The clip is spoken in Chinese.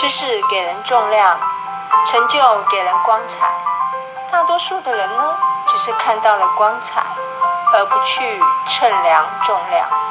知识给人重量成就给人光彩。大多数的人呢只是看到了光彩而不去称量重量。